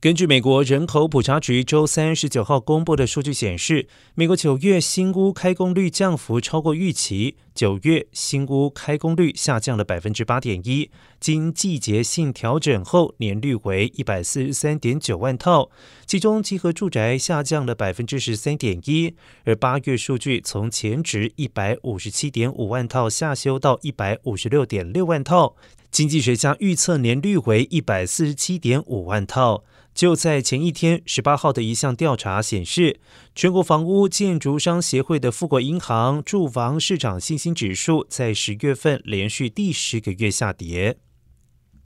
根据美国人口普查局周三十九号公布的数据显示，美国九月新屋开工率降幅超过预期。九月新屋开工率下降了百分之八点一，经季节性调整后，年率为一百四十三点九万套，其中集合住宅下降了百分之十三点一。而八月数据从前值一百五十七点五万套下修到一百五十六点六万套，经济学家预测年率为一百四十七点五万套。就在前一天，十八号的一项调查显示，全国房屋建筑商协会的富国银行住房市场信心指数在十月份连续第十个月下跌。